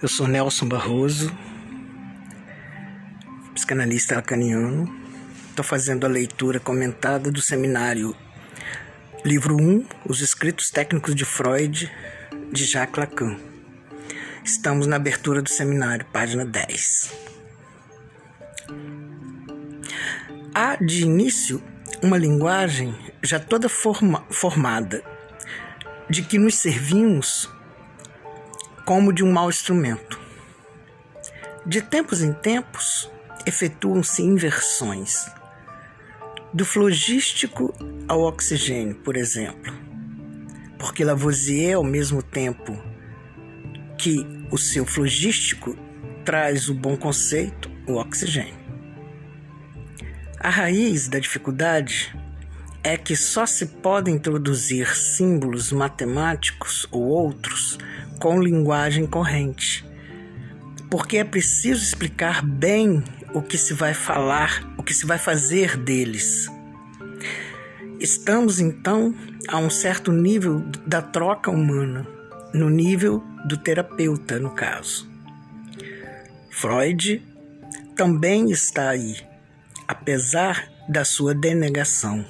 Eu sou Nelson Barroso, psicanalista lacaniano. Estou fazendo a leitura comentada do seminário Livro 1, Os Escritos Técnicos de Freud, de Jacques Lacan. Estamos na abertura do seminário, página 10. Há, de início, uma linguagem já toda forma, formada, de que nos servimos como de um mau instrumento. De tempos em tempos, efetuam-se inversões. Do flogístico ao oxigênio, por exemplo. Porque Lavoisier, ao mesmo tempo que o seu flogístico traz o bom conceito, o oxigênio. A raiz da dificuldade é que só se podem introduzir símbolos matemáticos ou outros com linguagem corrente. Porque é preciso explicar bem o que se vai falar, o que se vai fazer deles. Estamos então a um certo nível da troca humana, no nível do terapeuta, no caso. Freud também está aí, apesar da sua denegação.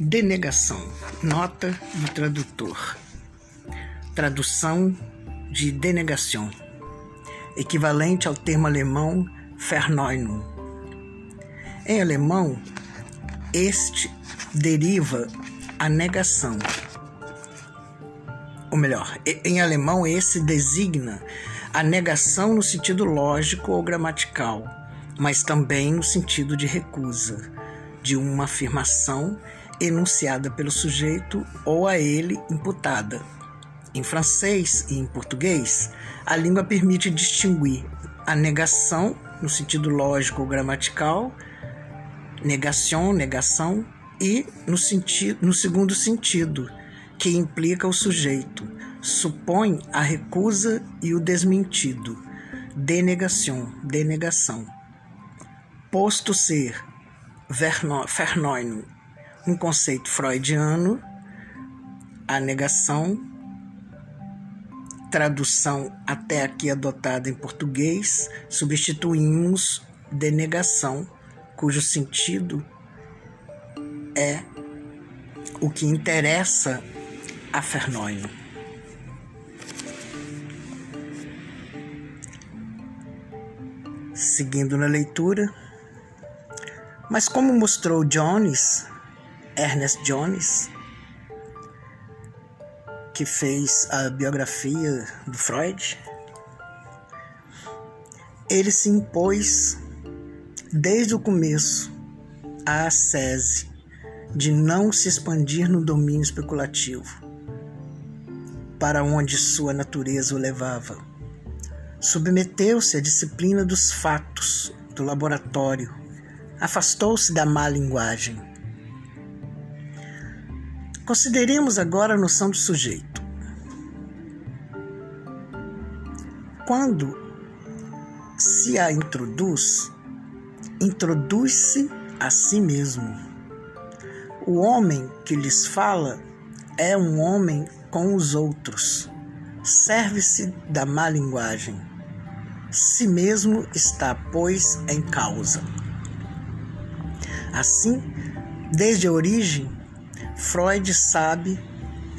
Denegação. Nota do tradutor. Tradução de denegação. Equivalente ao termo alemão Verneunung. Em alemão, este deriva a negação. Ou melhor, em alemão, esse designa a negação no sentido lógico ou gramatical, mas também no sentido de recusa de uma afirmação enunciada pelo sujeito ou a ele imputada. Em francês e em português, a língua permite distinguir a negação, no sentido lógico ou gramatical, negação, negação, e no, sentido, no segundo sentido, que implica o sujeito, supõe a recusa e o desmentido, denegação, denegação. Posto ser vernoino um conceito freudiano, a negação, tradução até aqui adotada em português, substituímos denegação, cujo sentido é o que interessa a Fernóino. Seguindo na leitura, mas como mostrou Jones, Ernest Jones, que fez a biografia do Freud, ele se impôs desde o começo a ascese de não se expandir no domínio especulativo, para onde sua natureza o levava. Submeteu-se à disciplina dos fatos, do laboratório, afastou-se da má linguagem Consideremos agora a noção do sujeito. Quando se a introduz, introduz-se a si mesmo. O homem que lhes fala é um homem com os outros, serve-se da má linguagem. Si mesmo está, pois, em causa. Assim, desde a origem, Freud sabe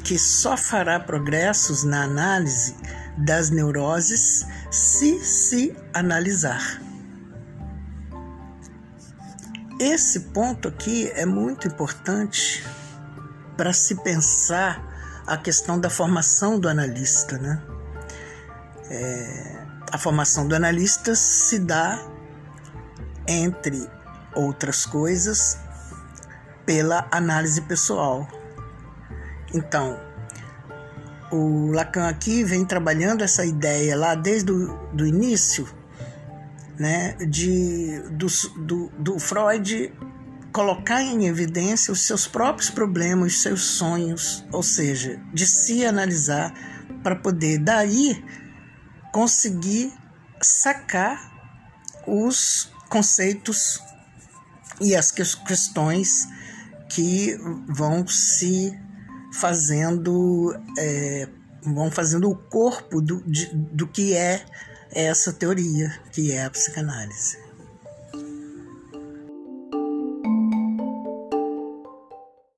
que só fará progressos na análise das neuroses se se analisar. Esse ponto aqui é muito importante para se pensar a questão da formação do analista, né? É, a formação do analista se dá, entre outras coisas, pela análise pessoal. Então, o Lacan aqui vem trabalhando essa ideia lá desde o do início, né, de, do, do, do Freud colocar em evidência os seus próprios problemas, os seus sonhos, ou seja, de se analisar para poder daí conseguir sacar os conceitos e as questões que vão se fazendo é, vão fazendo o corpo do, de, do que é essa teoria, que é a psicanálise.